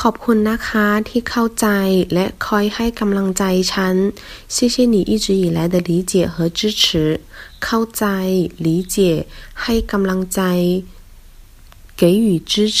ขอบคุณนะคะที่เข้าใจและคอยให้กำลังใจฉัน谢谢你一直以来的理解和支持เข้าใจ理解ให้กำลังใจ给予支持